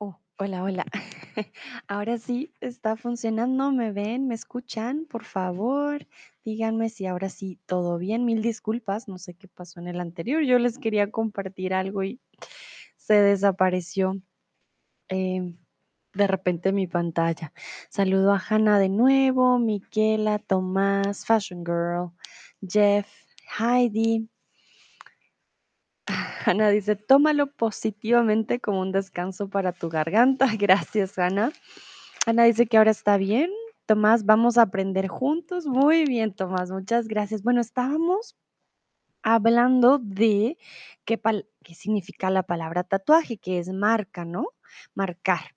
Oh, hola, hola. Ahora sí está funcionando, ¿me ven? ¿Me escuchan? Por favor, díganme si ahora sí todo bien. Mil disculpas, no sé qué pasó en el anterior. Yo les quería compartir algo y se desapareció em, de repente mi pantalla. Saludo a Hanna de nuevo, Miquela, Tomás, Fashion Girl, Jeff, Heidi. Ana dice, tómalo positivamente como un descanso para tu garganta. Gracias, Ana. Ana dice que ahora está bien. Tomás, vamos a aprender juntos. Muy bien, Tomás, muchas gracias. Bueno, estábamos hablando de qué, qué significa la palabra tatuaje, que es marca, ¿no? Marcar.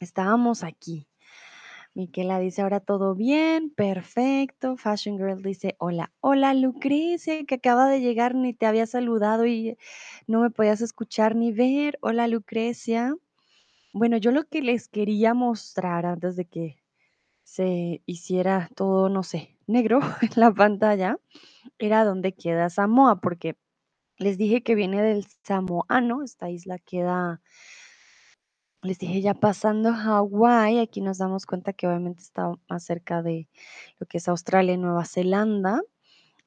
Estábamos aquí. Miquela dice, ahora todo bien, perfecto. Fashion Girl dice, hola, hola Lucrecia, que acaba de llegar, ni te había saludado y no me podías escuchar ni ver. Hola Lucrecia. Bueno, yo lo que les quería mostrar antes de que se hiciera todo, no sé, negro en la pantalla, era dónde queda Samoa, porque les dije que viene del samoano, esta isla queda les dije ya pasando Hawái, aquí nos damos cuenta que obviamente está más cerca de lo que es Australia y Nueva Zelanda,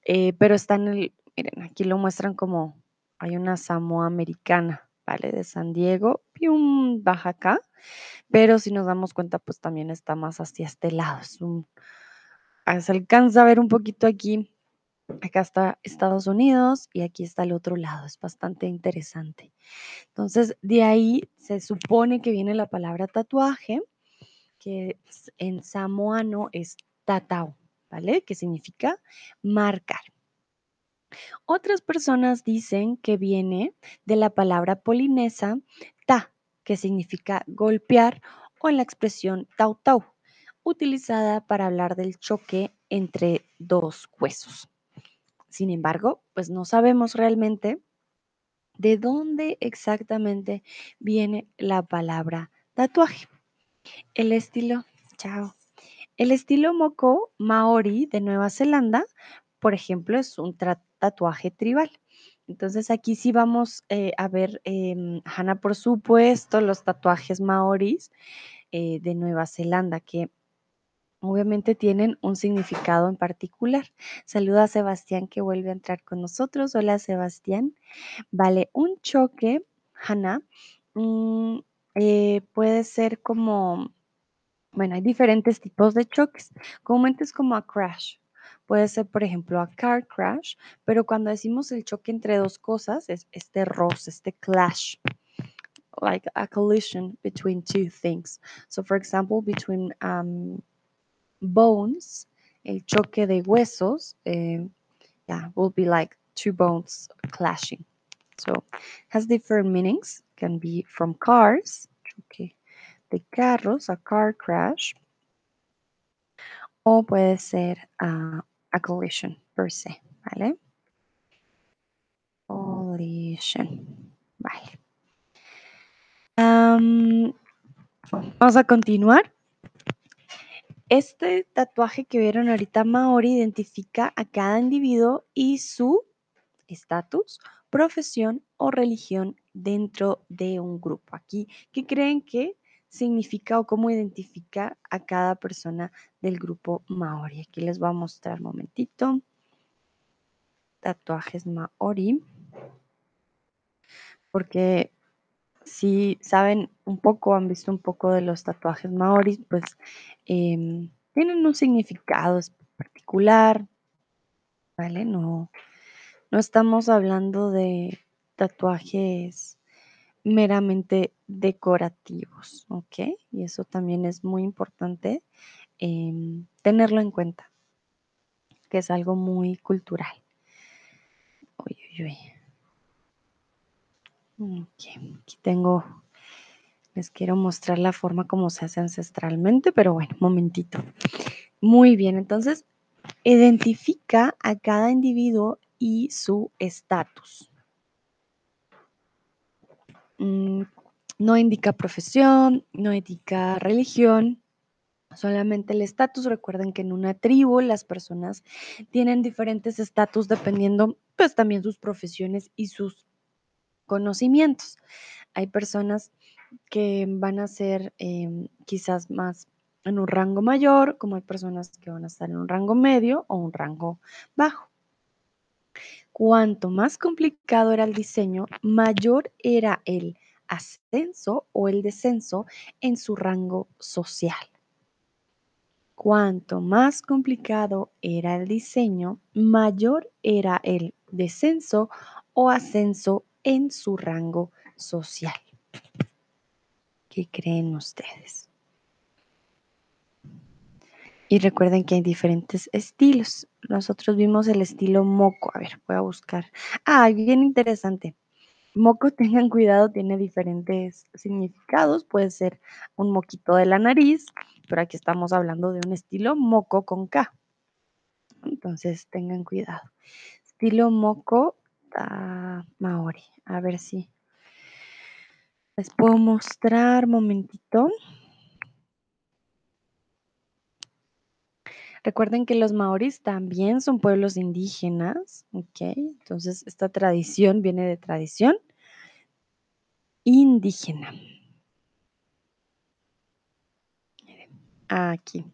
eh, pero está en el, miren, aquí lo muestran como hay una Samoa americana, ¿vale? De San Diego, pium, baja acá, pero si nos damos cuenta, pues también está más hacia este lado, es un, ah, se alcanza a ver un poquito aquí, acá está Estados Unidos y aquí está el otro lado, es bastante interesante. Entonces, de ahí se supone que viene la palabra tatuaje, que en samoano es tatao, ¿vale? Que significa marcar. Otras personas dicen que viene de la palabra polinesa ta, que significa golpear, o en la expresión tau tau, utilizada para hablar del choque entre dos huesos. Sin embargo, pues no sabemos realmente de dónde exactamente viene la palabra tatuaje. El estilo, chao. El estilo moco maori de Nueva Zelanda, por ejemplo, es un tatuaje tribal. Entonces aquí sí vamos eh, a ver, eh, Hanna, por supuesto, los tatuajes maoris eh, de Nueva Zelanda, que obviamente tienen un significado en particular. Saluda a Sebastián que vuelve a entrar con nosotros. Hola Sebastián. Vale, un choque, Hanna, mm, eh, puede ser como, bueno, hay diferentes tipos de choques. Comúnmente es como a crash. Puede ser, por ejemplo, a car crash, pero cuando decimos el choque entre dos cosas, es este roce, este clash, like a collision between two things. So, for example, between um, bones, el choque de huesos, eh, yeah, will be like two bones clashing. So, has different meanings. Can be from cars, choque de carros, a car crash, o puede ser uh, a collision per se, ¿vale? Collision, vale. Um, vamos a continuar. Este tatuaje que vieron ahorita Maori identifica a cada individuo y su estatus, profesión o religión dentro de un grupo. Aquí, ¿qué creen que significa o cómo identifica a cada persona del grupo Maori? Aquí les voy a mostrar un momentito. Tatuajes Maori. Porque si saben un poco, han visto un poco de los tatuajes Maori, pues em, tienen un significado particular, ¿vale? No, no estamos hablando de tatuajes meramente decorativos, ¿ok? Y eso también es muy importante em, tenerlo en cuenta, que es algo muy cultural. Uy, uy, uy. Okay. Aquí tengo, les quiero mostrar la forma como se hace ancestralmente, pero bueno, momentito. Muy bien, entonces identifica a cada individuo y su estatus. Mm, no indica profesión, no indica religión, solamente el estatus. Recuerden que en una tribu las personas tienen diferentes estatus dependiendo pues también sus profesiones y sus conocimientos. Hay personas que van a ser em, quizás más en un rango mayor, como hay personas que van a estar en un rango medio o un rango bajo. Cuanto más complicado era el diseño, mayor era el ascenso o el descenso en su rango social. Cuanto más complicado era el diseño, mayor era el descenso o ascenso en su rango social. ¿Qué creen ustedes? Y recuerden que hay diferentes estilos. Nosotros vimos el estilo moco. A ver, voy a buscar. Ah, bien interesante. Moco, tengan cuidado, tiene diferentes significados. Puede ser un moquito de la nariz, pero aquí estamos hablando de un estilo moco con K. Entonces, tengan cuidado. Estilo moco maori. A ver si les puedo mostrar, momentito. Recuerden que los maoris también son pueblos indígenas, ¿ok? Entonces, esta tradición viene de tradición indígena. Aquí.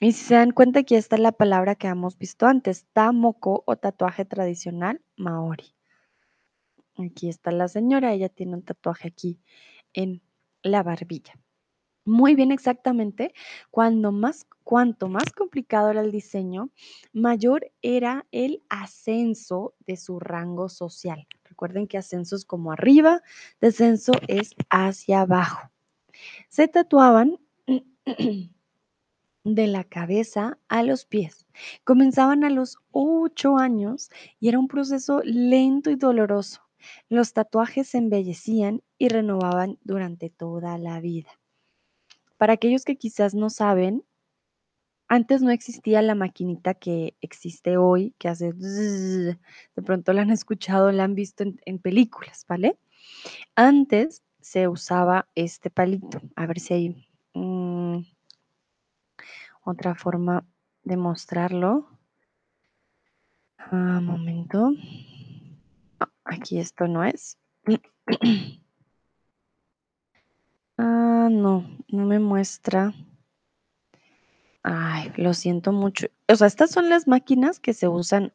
Y si se dan cuenta, aquí está la palabra que hemos visto antes, tamoko o tatuaje tradicional maori. Aquí está la señora, ella tiene un tatuaje aquí en la barbilla. Muy bien, exactamente. Cuando más, cuanto más complicado era el diseño, mayor era el ascenso de su rango social. Recuerden que ascenso es como arriba, descenso es hacia abajo. Se tatuaban de la cabeza a los pies. Comenzaban a los ocho años y era un proceso lento y doloroso. Los tatuajes se embellecían y renovaban durante toda la vida. Para aquellos que quizás no saben, antes no existía la maquinita que existe hoy, que hace... De pronto la han escuchado, la han visto en, películas, ¿vale? Antes se usaba este palito. A ver si hay mm, otra forma de mostrarlo. Ah, momento. aquí esto no es. Ah, no, no me muestra. Ay, lo siento mucho. O sea, estas son las máquinas que se usan,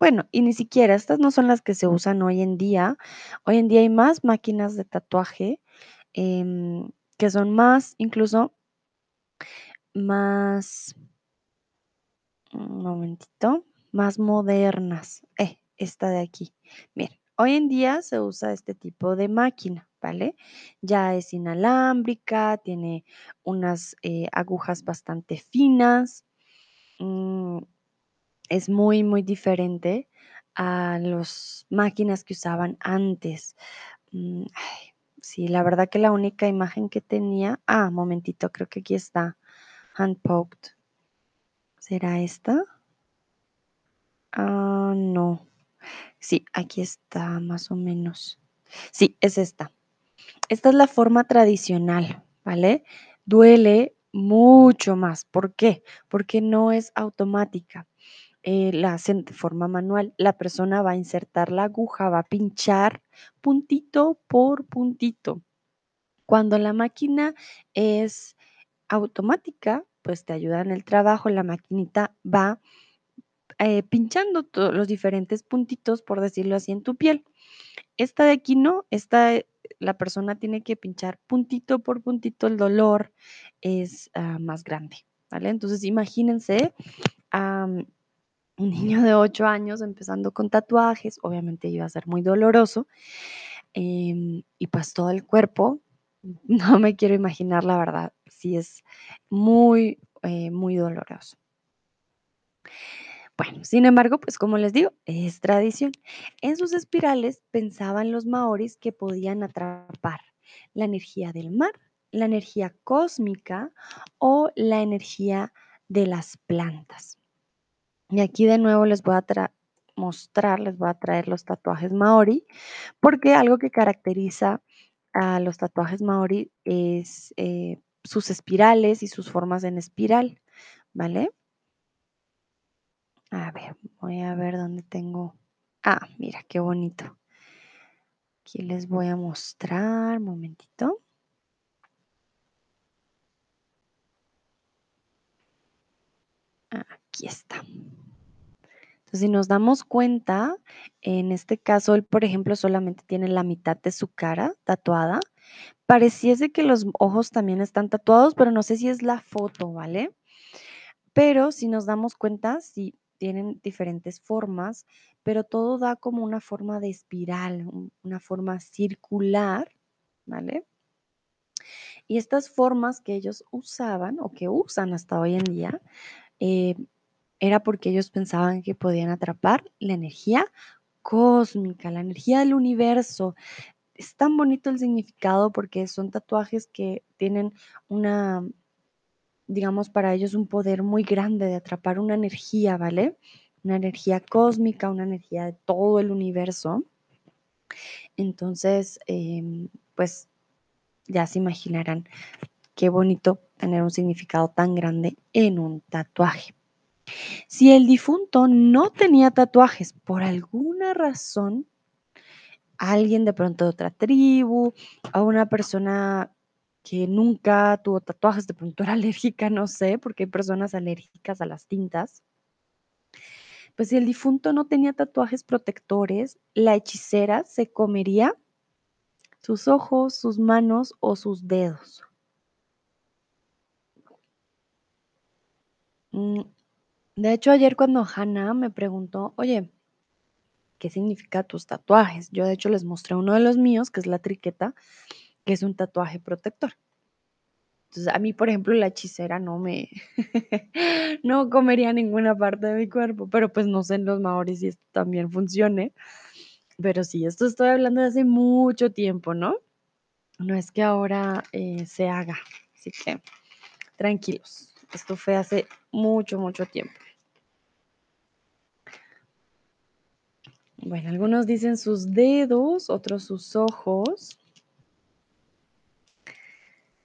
bueno, y ni siquiera, estas no son las que se usan hoy en día. Hoy en día hay más máquinas de tatuaje em, que son más, incluso más, un momentito, más modernas. Eh, esta de aquí. Miren, hoy en día se usa este tipo de máquina. ¿vale? Ya es inalámbrica, tiene unas eh, agujas bastante finas, mm, es muy, muy diferente a las máquinas que usaban antes. Mm, sí, la verdad que la única imagen que tenía, ah, momentito, creo que aquí está, hand poked. ¿Será esta? Ah, no. Sí, aquí está más o menos. Sí, es esta. Esta es la forma tradicional, ¿vale? Duele mucho más. ¿Por qué? Porque no es automática. Eh, la hacen de forma manual. La persona va a insertar la aguja, va a pinchar puntito por puntito. Cuando la máquina es automática, pues te ayuda en el trabajo, la maquinita va eh, pinchando los diferentes puntitos, por decirlo así, en tu piel. Esta de aquí no, esta eh, la persona tiene que pinchar puntito por puntito, el dolor es ah, más grande, ¿vale? Entonces imagínense a un niño de 8 años empezando con tatuajes, obviamente iba a ser muy doloroso, em, y pues todo el cuerpo, no me quiero imaginar la verdad, sí es muy, eh, muy doloroso. Bueno, sin embargo, pues como les digo, es tradición. En sus espirales pensaban los maoris que podían atrapar la energía del mar, la energía cósmica o la energía de las plantas. Y aquí de nuevo les voy a mostrar, les voy a traer los tatuajes maori, porque algo que caracteriza a los tatuajes maori es eh, sus espirales y sus formas en espiral, ¿vale? A ver, voy a ver dónde tengo. Ah, mira, qué bonito. Aquí les voy a mostrar, momentito. Aquí está. Entonces, si nos damos cuenta, en este caso, él, por ejemplo, solamente tiene la mitad de su cara tatuada. Pareciese que los ojos también están tatuados, pero no sé si es la foto, ¿vale? Pero si nos damos cuenta, sí tienen diferentes formas, pero todo da como una forma de espiral, una forma circular, ¿vale? Y estas formas que ellos usaban o que usan hasta hoy en día, eh, era porque ellos pensaban que podían atrapar la energía cósmica, la energía del universo. Es tan bonito el significado porque son tatuajes que tienen una, digamos, para ellos un poder muy grande de atrapar una energía, ¿vale? Una energía cósmica, una energía de todo el universo. Entonces, em, pues ya se imaginarán qué bonito tener un significado tan grande en un tatuaje. Si el difunto no tenía tatuajes por alguna razón, alguien de pronto de otra tribu, a una persona que nunca tuvo tatuajes, de pronto era alérgica, no sé, porque hay personas alérgicas a las tintas. Pues si el difunto no tenía tatuajes protectores, la hechicera se comería sus ojos, sus manos o sus dedos. De hecho, ayer cuando Hannah me preguntó, oye, ¿qué significa tus tatuajes? Yo de hecho les mostré uno de los míos, que es la triqueta, que es un tatuaje protector. Entonces, a mí, por ejemplo, la hechicera no me, no comería ninguna parte de mi cuerpo, pero pues no sé en los maoris si esto también funcione. Pero sí, esto estoy hablando de hace mucho tiempo, ¿no? No es que ahora eh, se haga, así que tranquilos, esto fue hace mucho, mucho tiempo. Bueno, algunos dicen sus dedos, otros sus ojos.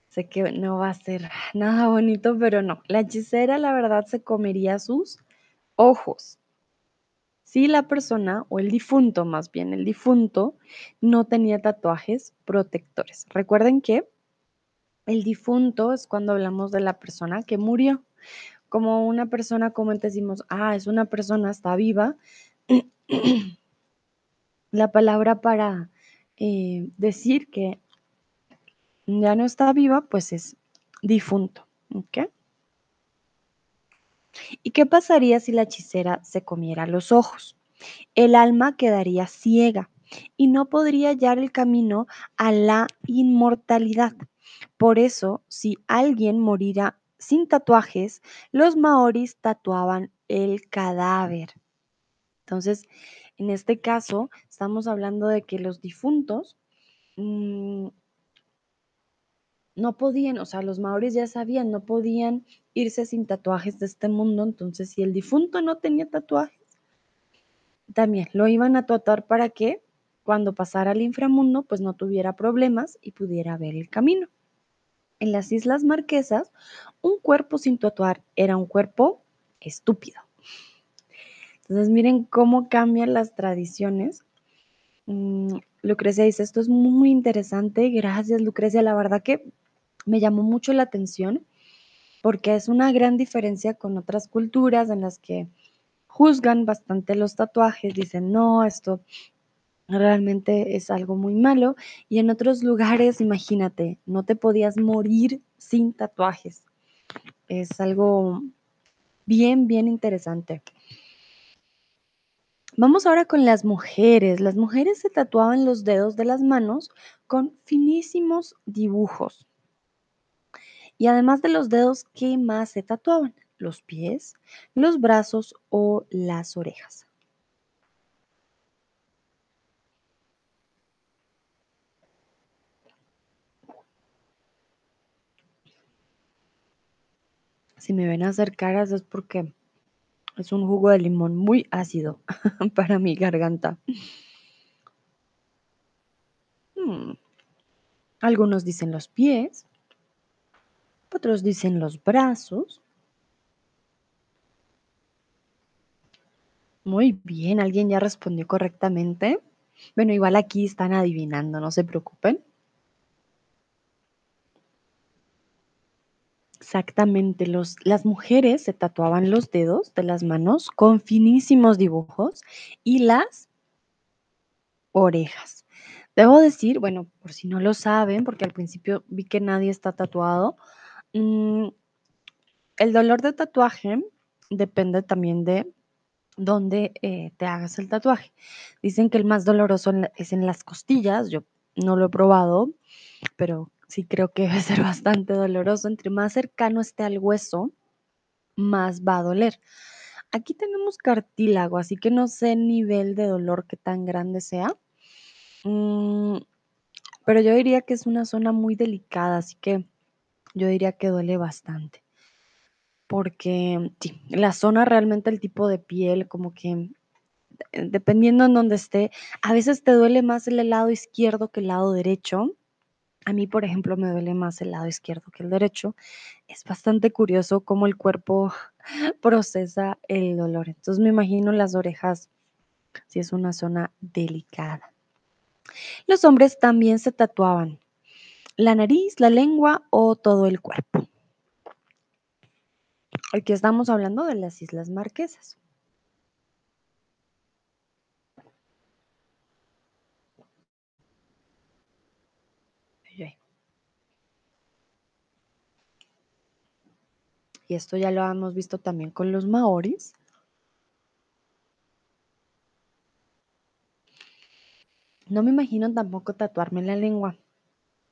Sé que no va a ser nada bonito, pero no. La hechicera, la verdad, se comería sus ojos. Si la persona, o el difunto más bien, el difunto, no tenía tatuajes protectores. Recuerden que el difunto es cuando hablamos de la persona que murió. Como una persona, como decimos, ah, es una persona, está viva. la palabra para eh, decir que ya no está viva, pues es difunto. ¿Y qué pasaría si la hechicera se comiera los ojos? El alma quedaría ciega y no podría hallar el camino a la inmortalidad. Por eso, si alguien morirá sin tatuajes, los maoris tatuaban el cadáver. Entonces, en este caso, estamos hablando de que los difuntos mmm, no podían, o sea, los maoris ya sabían, no podían irse sin tatuajes de este mundo, entonces si el difunto no tenía tatuajes, también lo iban a tatuar para que cuando pasara al inframundo, pues no tuviera problemas y pudiera ver el camino. En las Islas Marquesas, un cuerpo sin tatuar era un cuerpo estúpido. Entonces miren cómo cambian las tradiciones. Mm, Lucrecia dice, esto es muy interesante. Gracias, Lucrecia. La verdad que me llamó mucho la atención porque es una gran diferencia con otras culturas en las que juzgan bastante los tatuajes, dicen, no, esto realmente es algo muy malo. Y en otros lugares, imagínate, no te podías morir sin tatuajes. Es algo bien, bien interesante. Vamos ahora con las mujeres. Las mujeres se tatuaban los dedos de las manos con finísimos dibujos. Y además de los dedos, ¿qué más se tatuaban? Los pies, los brazos o las orejas. Si me ven a hacer caras es porque es un jugo de limón muy ácido para mi garganta. Hmm. Algunos dicen los pies, otros dicen los brazos. Muy bien, alguien ya respondió correctamente. Bueno, igual aquí están adivinando, no se preocupen. Exactamente, los, las mujeres se tatuaban los dedos de las manos con finísimos dibujos y las orejas. Debo decir, bueno, por si no lo saben, porque al principio vi que nadie está tatuado, mm, el dolor de tatuaje depende también de dónde eh, te hagas el tatuaje. Dicen que el más doloroso es en las costillas, yo no lo he probado, pero sí creo que debe ser bastante doloroso. Entre más cercano esté al hueso, más va a doler. Aquí tenemos cartílago, así que no sé el nivel de dolor que tan grande sea. Mm, pero yo diría que es una zona muy delicada, así que yo diría que duele bastante. Porque sí, la zona realmente el tipo de piel, como que dependiendo en dónde esté, a veces te duele más el lado izquierdo que el lado derecho. A mí, por ejemplo, me duele más el lado izquierdo que el derecho. Es bastante curioso cómo el cuerpo procesa el dolor. Entonces me imagino las orejas si es una zona delicada. Los hombres también se tatuaban la nariz, la lengua o todo el cuerpo. Aquí estamos hablando de las Islas Marquesas. Y esto ya lo hemos visto también con los maoris. No me imagino tampoco tatuarme la lengua.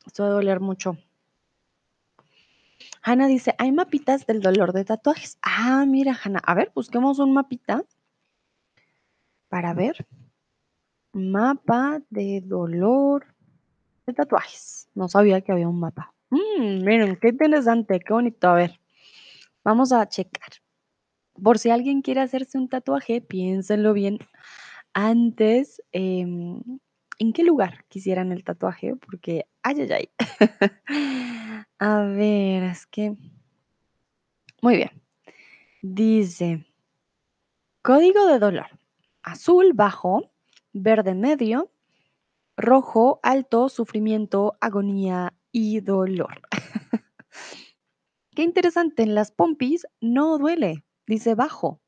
Esto va doler mucho. Hanna dice, hay mapitas del dolor de tatuajes. Ah, mira, Hanna. A ver, busquemos un mapita para ver. Mapa de dolor de tatuajes. No sabía que había un mapa. Mm, miren, qué interesante, qué bonito. A ver, vamos a checar. Por si alguien quiere hacerse un tatuaje, piénsenlo bien antes. Em, ¿En qué lugar quisieran el tatuaje? Porque, ay, ay, ay. a ver, es que... Muy bien. Dice, código de dolor. Azul bajo, verde medio, rojo alto, sufrimiento, agonía y dolor. Qué interesante, en las pompis no duele, dice bajo.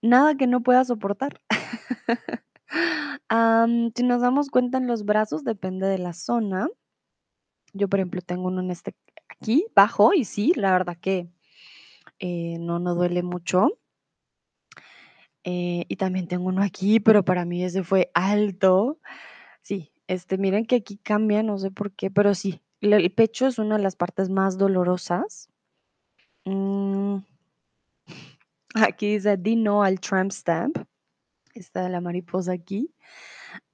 Nada que no pueda soportar. si nos damos cuenta en los brazos, depende de la zona. Yo, por ejemplo, tengo uno en este aquí, bajo, y sí, la verdad que eh, no, no duele mucho. Eh, y también tengo uno aquí, pero para mí ese fue alto. Sí, este, miren que aquí cambia, no sé por qué, pero sí, el pecho es una de las partes más dolorosas. Mm. Aquí dice Dino al tramp stamp. Está la mariposa aquí.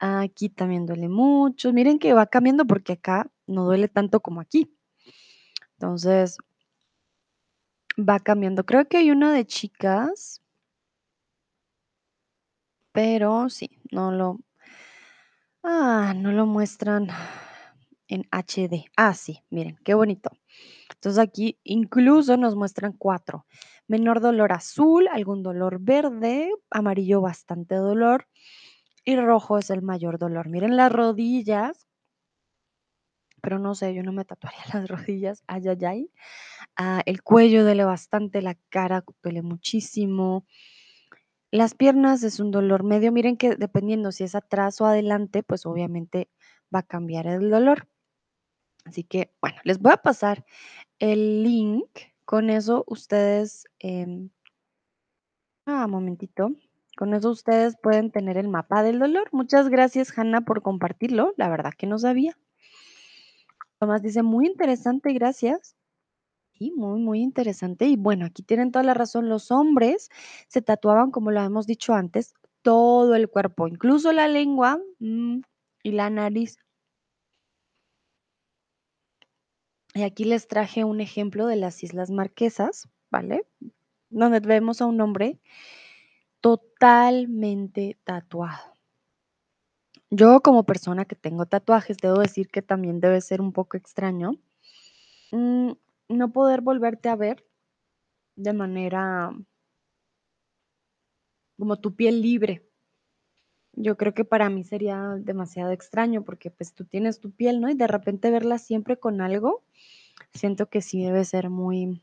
Aquí también duele mucho. Miren que va cambiando porque acá no duele tanto como aquí. Entonces, va cambiando. Creo que hay una de chicas. Pero sí, no lo. Ah, no lo muestran en HD. Ah, sí, miren, qué bonito. Entonces aquí incluso nos muestran cuatro. Menor dolor azul, algún dolor verde, amarillo bastante dolor y rojo es el mayor dolor. Miren las rodillas, pero no sé, yo no me tatuaría las rodillas, ay, ay, ay. Ah, el cuello duele bastante, la cara duele muchísimo. Las piernas es un dolor medio. Miren que dependiendo si es atrás o adelante, pues obviamente va a cambiar el dolor. Así que, bueno, les voy a pasar el link. Con eso ustedes, eh, ah, momentito. Con eso ustedes pueden tener el mapa del dolor. Muchas gracias, Hanna, por compartirlo. La verdad que no sabía. Tomás dice, muy interesante, gracias. Muy, muy interesante. Y bueno, aquí tienen toda la razón. Los hombres se tatuaban, como lo hemos dicho antes, todo el cuerpo, incluso la lengua mm, y la nariz. Y aquí les traje un ejemplo de las Islas Marquesas, ¿vale? Donde vemos a un hombre totalmente tatuado. Yo como persona que tengo tatuajes, debo decir que también debe ser un poco extraño mm, no poder volverte a ver de manera como tu piel libre. Yo creo que para mí sería demasiado extraño porque pues tú tienes tu piel, ¿no? Y de repente verla siempre con algo, siento que sí debe ser muy,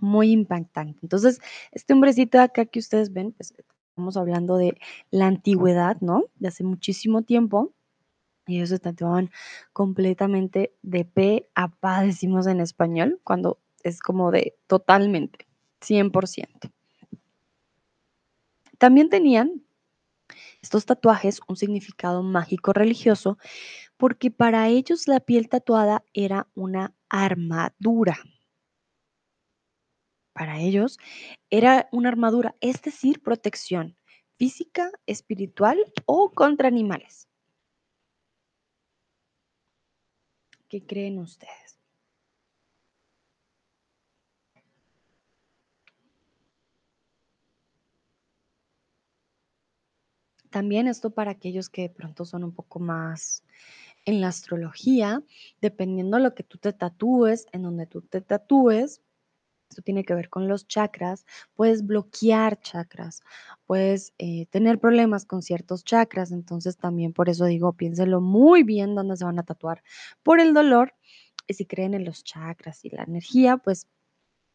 muy impactante. Entonces, este hombrecito de acá que ustedes ven, pues estamos hablando de la antigüedad, ¿no? De hace muchísimo tiempo. Y ellos se tatuaban completamente de pe a pa, decimos en español, cuando es como de totalmente, 100%. También tenían estos tatuajes un significado mágico religioso porque para ellos la piel tatuada era una armadura. Para ellos era una armadura, es decir, protección física, espiritual o contra animales. ¿Qué creen ustedes? También esto para aquellos que de pronto son un poco más en la astrología, dependiendo de lo que tú te tatúes, en donde tú te tatúes, esto tiene que ver con los chakras, puedes bloquear chakras, puedes eh, tener problemas con ciertos chakras, entonces también por eso digo, piénselo muy bien dónde se van a tatuar por el dolor y si creen en los chakras y la energía, pues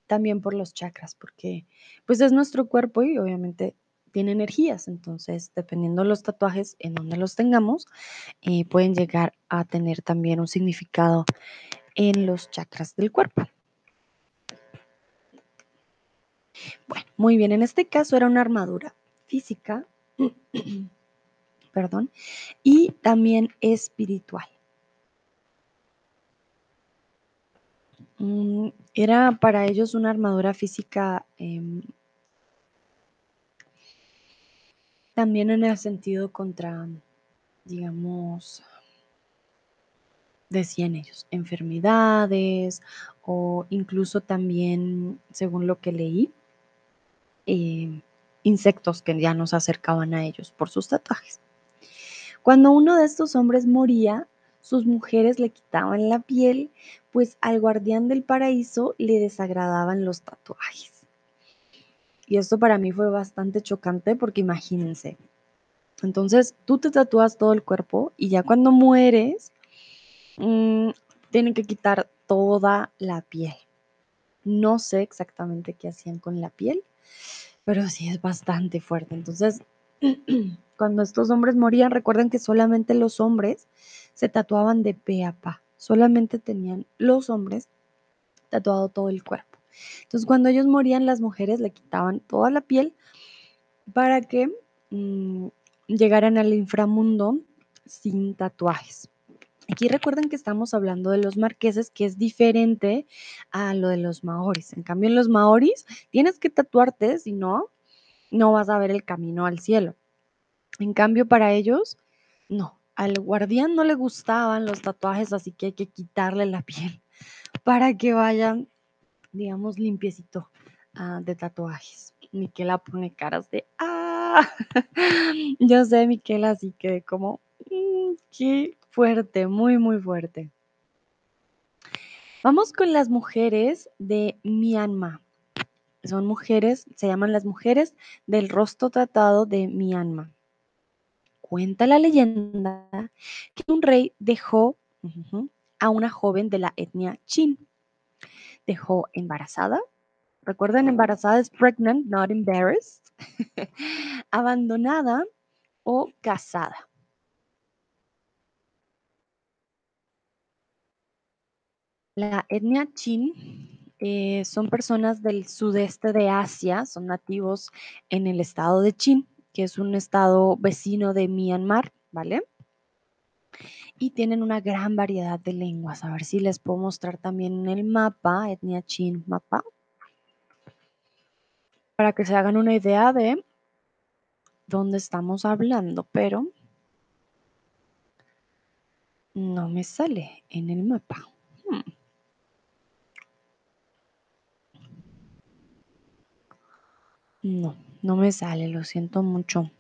también por los chakras, porque pues es nuestro cuerpo y obviamente tiene energías, entonces dependiendo de los tatuajes en donde los tengamos, eh, pueden llegar a tener también un significado en los chakras del cuerpo. Bueno, muy bien, en este caso era una armadura física, perdón, y también espiritual. Mm, era para ellos una armadura física em, también en el sentido contra, digamos, decían ellos, enfermedades o incluso también, según lo que leí, eh, insectos que ya nos acercaban a ellos por sus tatuajes. Cuando uno de estos hombres moría, sus mujeres le quitaban la piel, pues al guardián del paraíso le desagradaban los tatuajes. Y esto para mí fue bastante chocante porque imagínense, entonces tú te tatúas todo el cuerpo y ya cuando mueres, mmm, tienen que quitar toda la piel. No sé exactamente qué hacían con la piel, pero sí es bastante fuerte. Entonces, cuando estos hombres morían, recuerden que solamente los hombres se tatuaban de pe a pa. Solamente tenían los hombres tatuado todo el cuerpo. Entonces, cuando ellos morían, las mujeres le quitaban toda la piel para que mmm, llegaran al inframundo sin tatuajes. Aquí recuerden que estamos hablando de los marqueses, que es diferente a lo de los maoris. En cambio, en los maoris tienes que tatuarte, si no, no vas a ver el camino al cielo. En cambio, para ellos, no. Al guardián no le gustaban los tatuajes, así que hay que quitarle la piel para que vayan, digamos, limpiecito uh, de tatuajes. Miquela pone caras de ¡ah! Yo sé, Miquela, así que como, mmm, qué fuerte, muy, muy fuerte. Vamos con las mujeres de Myanmar. Son mujeres, se llaman las mujeres del rostro tratado de Myanmar. Cuenta la leyenda que un rey dejó uh -huh, a una joven de la etnia Chin. Dejó embarazada. Recuerden, embarazada es pregnant, not embarrassed. abandonada o casada. La etnia Chin eh, son personas del sudeste de Asia, son nativos en el estado de Chin, que es un estado vecino de Myanmar, ¿vale? Y tienen una gran variedad de lenguas. A ver si les puedo mostrar también en el mapa, etnia Chin mapa, para que se hagan una idea de dónde estamos hablando, pero no me sale en el mapa. Hmm. No, no me sale, lo siento mucho.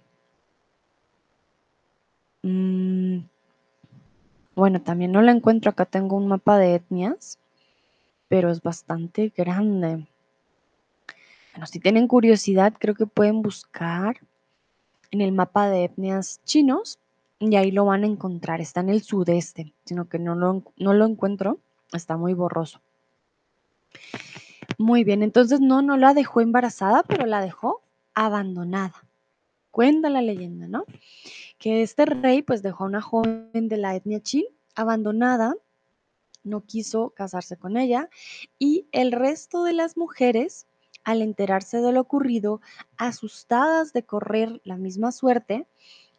Mm, bueno, también no la encuentro. Acá tengo un mapa de etnias, pero es bastante grande. Bueno, si tienen curiosidad, creo que pueden buscar en el mapa de etnias chinos y ahí lo van a encontrar. Está en el sudeste, sino que no no lo encuentro. Está muy borroso. Muy bien, entonces no, no la dejó embarazada, pero la dejó abandonada. Cuenta la leyenda, ¿no? Que este rey pues dejó a una joven de la etnia chin abandonada, no quiso casarse con ella y el resto de las mujeres, al enterarse de lo ocurrido, asustadas de correr la misma suerte,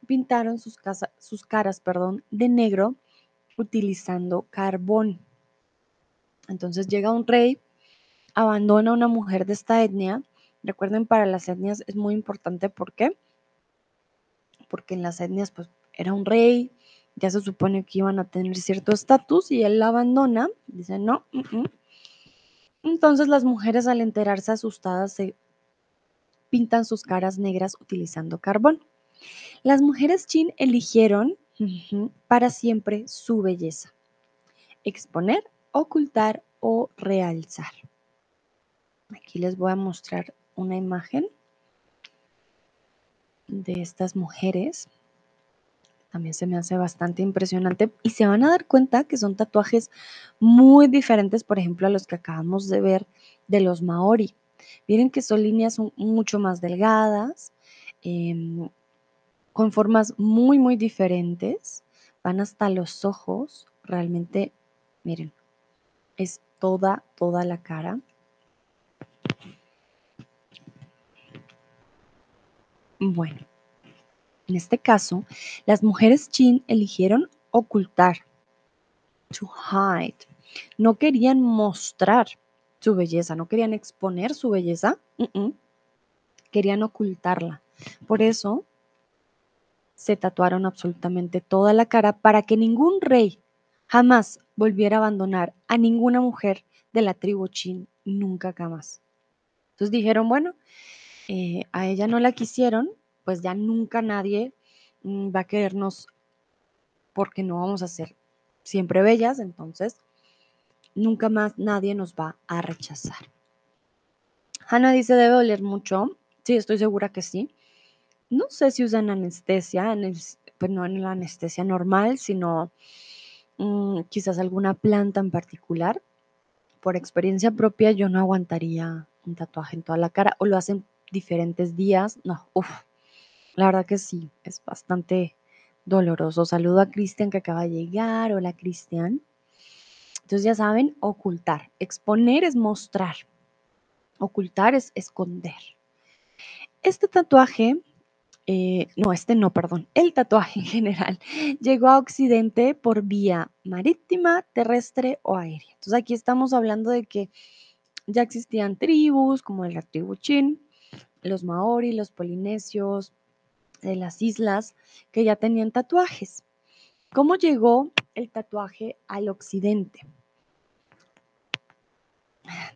pintaron sus, sus caras perdón, de negro utilizando carbón. Entonces llega un rey abandona a una mujer de esta etnia. Recuerden, para las etnias es muy importante, ¿por qué? Porque en las etnias, pues, era un rey, ya se supone que iban a tener cierto estatus y él la abandona, dice, no. Entonces las mujeres al enterarse asustadas se pintan sus caras negras utilizando carbón. Las mujeres chin eligieron para siempre su belleza, exponer, ocultar o realzar. Aquí les voy a mostrar una imagen de estas mujeres. También se me hace bastante impresionante y se van a dar cuenta que son tatuajes muy diferentes, por ejemplo, a los que acabamos de ver de los maori. Miren que son líneas mucho más delgadas, em, con formas muy, muy diferentes. Van hasta los ojos. Realmente, miren, es toda, toda la cara. Bueno, en este caso, las mujeres chin eligieron ocultar, to hide. No querían mostrar su belleza, no querían exponer su belleza, querían ocultarla. Por eso se tatuaron absolutamente toda la cara para que ningún rey jamás volviera a abandonar a ninguna mujer de la tribu chin, nunca jamás. Entonces dijeron, bueno, eh, a ella no la quisieron, pues ya nunca nadie mm, va a querernos porque no vamos a ser siempre bellas, entonces nunca más nadie nos va a rechazar. Hannah dice, debe doler mucho. Sí, estoy segura que sí. No sé si usan anestesia, pues no en la anestesia normal, sino mm, quizás alguna planta en particular. Por experiencia propia, yo no aguantaría un tatuaje en toda la cara o lo hacen diferentes días. No, uff, la verdad que sí, es bastante doloroso. Saludo a Cristian que acaba de llegar. Hola Cristian. Entonces ya saben, ocultar. Exponer es mostrar. Ocultar es esconder. Este tatuaje, eh, no, este no, perdón, el tatuaje en general llegó a Occidente por vía marítima, terrestre o aérea. Entonces aquí estamos hablando de que ya existían tribus como la tribu Chin, los maori, los polinesios, de las islas que ya tenían tatuajes. ¿Cómo llegó el tatuaje al occidente?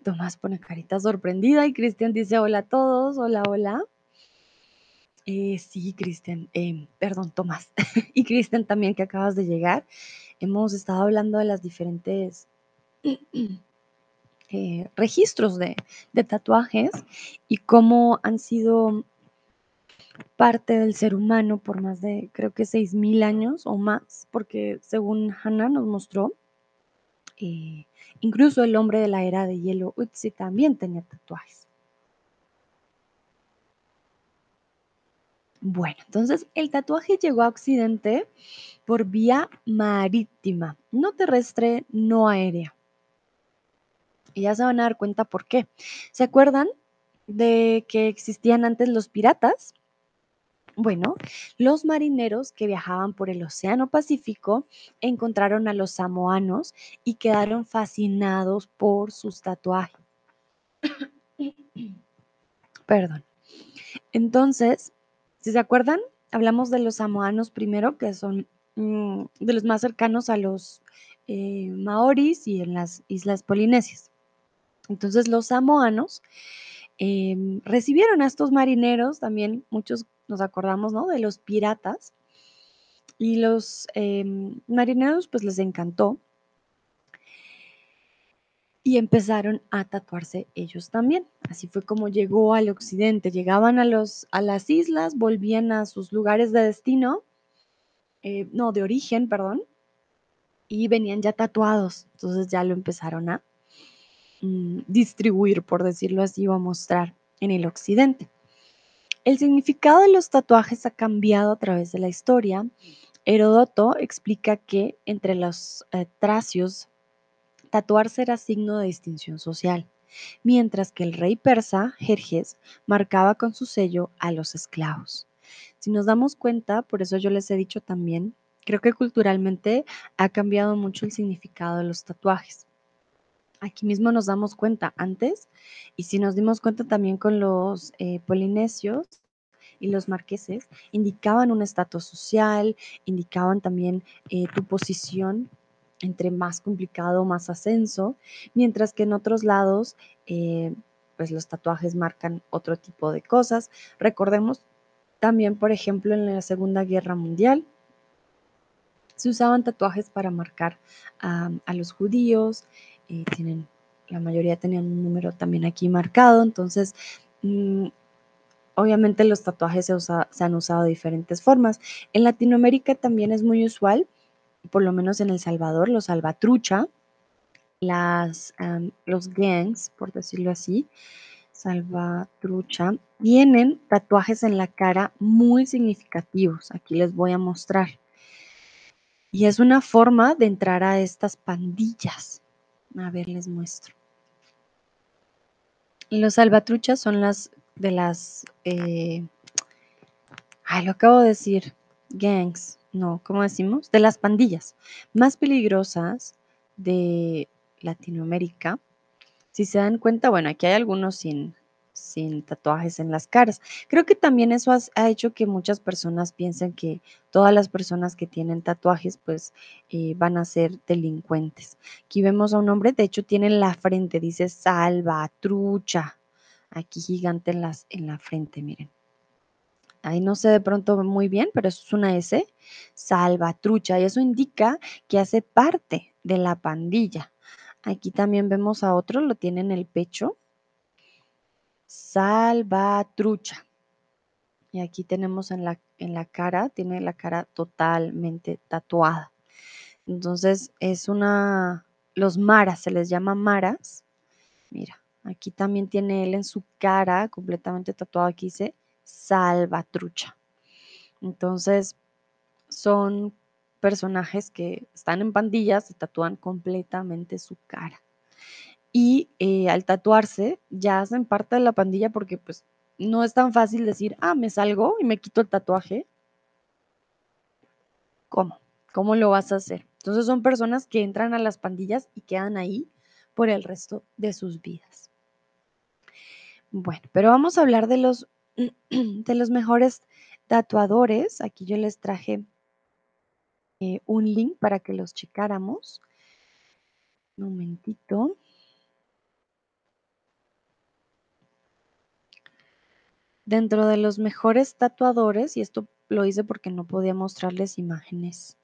Tomás pone carita sorprendida y Cristian dice hola a todos, hola, hola. Eh, sí, Cristian, em, perdón, Tomás. y Cristian también que acabas de llegar. Hemos estado hablando de las diferentes eh, registros de, tatuajes y cómo han sido parte del ser humano por más de, creo que 6.000 años o más, porque según Hannah nos mostró, eh, incluso el hombre de la era de hielo, Utsi, también tenía tatuajes. Bueno, entonces el tatuaje llegó a Occidente por vía marítima, no terrestre, no aérea. Y ya se van a dar cuenta por qué. ¿Se acuerdan de que existían antes los piratas? Bueno, los marineros que viajaban por el Océano Pacífico encontraron a los samoanos y quedaron fascinados por sus tatuajes. Perdón. Entonces, si se acuerdan, hablamos de los samoanos primero, que son mm, de los más cercanos a los eh, maoris y en las islas polinesias. Entonces, los samoanos em, recibieron a estos marineros, también muchos nos acordamos, ¿no? De los piratas. Y los em, marineros pues les encantó. Y empezaron a tatuarse ellos también. Así fue como llegó al occidente. Llegaban a, los, a las islas, volvían a sus lugares de destino, eh, no, de origen, perdón, y venían ya tatuados. Entonces ya lo empezaron a distribuir, por decirlo así, o a mostrar en el occidente. El significado de los tatuajes ha cambiado a través de la historia. Heródoto explica que entre los eh, tracios, tatuarse era signo de distinción social mientras que el rey persa, Jerjes, marcaba con su sello a los esclavos. Si nos damos cuenta, por eso yo les he dicho también, creo que culturalmente ha cambiado mucho el significado de los tatuajes. Aquí mismo nos damos cuenta antes, y si nos dimos cuenta también con los eh, polinesios, y los marqueses indicaban un estatus social, indicaban también eh, tu posición entre más complicado, más ascenso, mientras que en otros lados, eh, pues los tatuajes marcan otro tipo de cosas. Recordemos también, por ejemplo, en la Segunda Guerra Mundial, se usaban tatuajes para marcar a los judíos, tienen, la mayoría tenían un número también aquí marcado, entonces mm, obviamente los tatuajes se, han usado de diferentes formas. En Latinoamérica también es muy usual por lo menos en El Salvador, los salvatrucha, los gangs, por decirlo así, salvatrucha, tienen tatuajes en la cara muy significativos. Aquí les voy a mostrar. Y es una forma de entrar a estas pandillas. A ver, les muestro. Los salvatruchas son las de las... Eh, ay, lo acabo de decir. Gangs no, ¿cómo decimos? De las pandillas más peligrosas de Latinoamérica. Si se dan cuenta, bueno, aquí hay algunos sin, sin tatuajes en las caras. Creo que también eso ha hecho que muchas personas piensen que todas las personas que tienen tatuajes pues eh, van a ser delincuentes. Aquí vemos a un hombre, de hecho tiene en la frente, dice salva, trucha, aquí gigante en, las, en la frente, miren ahí no sé de pronto muy bien, pero eso es una S, salvatrucha, y eso indica que hace parte de la pandilla. Aquí también vemos a otro, lo tiene en el pecho, salvatrucha. Y aquí tenemos en la, en la cara, tiene la cara totalmente tatuada. Entonces es una, los maras, se les llama maras. Mira, aquí también tiene él en su cara completamente tatuado, aquí dice salvatrucha. Entonces, son personajes que están en pandillas, se tatúan completamente su cara. Y eh, al tatuarse ya hacen parte de la pandilla porque pues no es tan fácil decir, ah, me salgo y me quito el tatuaje. ¿Cómo? ¿Cómo lo vas a hacer? Entonces son personas que entran a las pandillas y quedan ahí por el resto de sus vidas. Bueno, pero vamos a hablar de los de los mejores tatuadores. Aquí yo les traje eh, un link para que los checáramos. Un momentito. Dentro de los mejores tatuadores, y esto lo hice porque no podía mostrarles imágenes.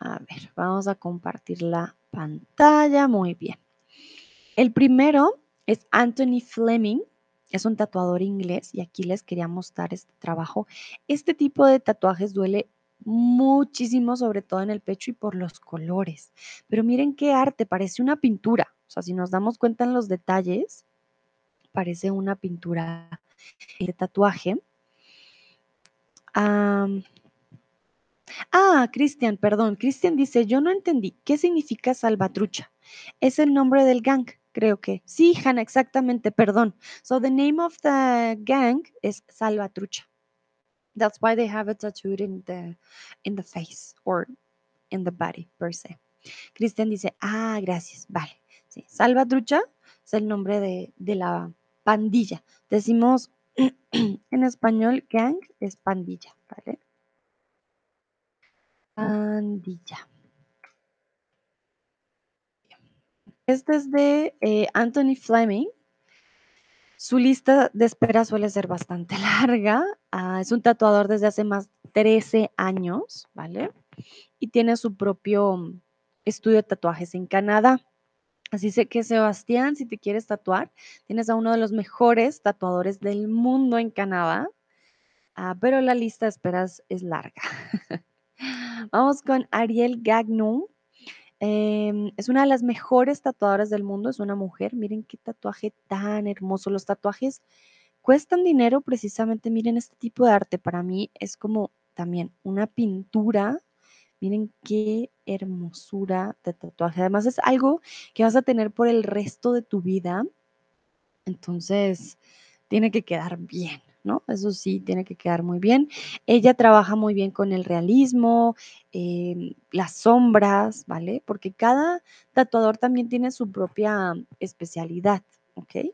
A ver, vamos a compartir la pantalla. Muy bien. El primero es Anthony Fleming. Es un tatuador inglés y aquí les quería mostrar este trabajo. Este tipo de tatuajes duele muchísimo, sobre todo en el pecho y por los colores. Pero miren qué arte, parece una pintura. O sea, si nos damos cuenta en los detalles, parece una pintura de tatuaje. ah, Cristian, perdón. Cristian dice, yo no entendí. ¿Qué significa salvatrucha? Es el nombre del gang creo que. Sí, Hannah, exactamente, perdón. So the name of the gang is Salvatrucha. That's why they have it tattooed in the, in the face or in the body per se. Cristian dice, ah, gracias, vale. Sí, Salvatrucha es el nombre de, de la pandilla. Decimos en español gang es pandilla, ¿vale? Pandilla. Este es de eh, Anthony Fleming. Su lista de espera suele ser bastante larga. Ah, es un tatuador desde hace más de 13 años, ¿vale? Y tiene su propio estudio de tatuajes en Canadá. Así sé que Sebastián, si te quieres tatuar, tienes a uno de los mejores tatuadores del mundo en Canadá, ah, pero la lista de esperas es larga. Vamos con Ariel Gagnon. Em, es una de las mejores tatuadoras del mundo, es una mujer. Miren qué tatuaje tan hermoso. Los tatuajes cuestan dinero precisamente. Miren este tipo de arte. Para mí es como también una pintura. Miren qué hermosura de tatuaje. Además es algo que vas a tener por el resto de tu vida. Entonces, tiene que quedar bien. ¿no? Eso sí, tiene que quedar muy bien. Ella trabaja muy bien con el realismo, em, las sombras, ¿vale? Porque cada tatuador también tiene su propia especialidad, ¿ok?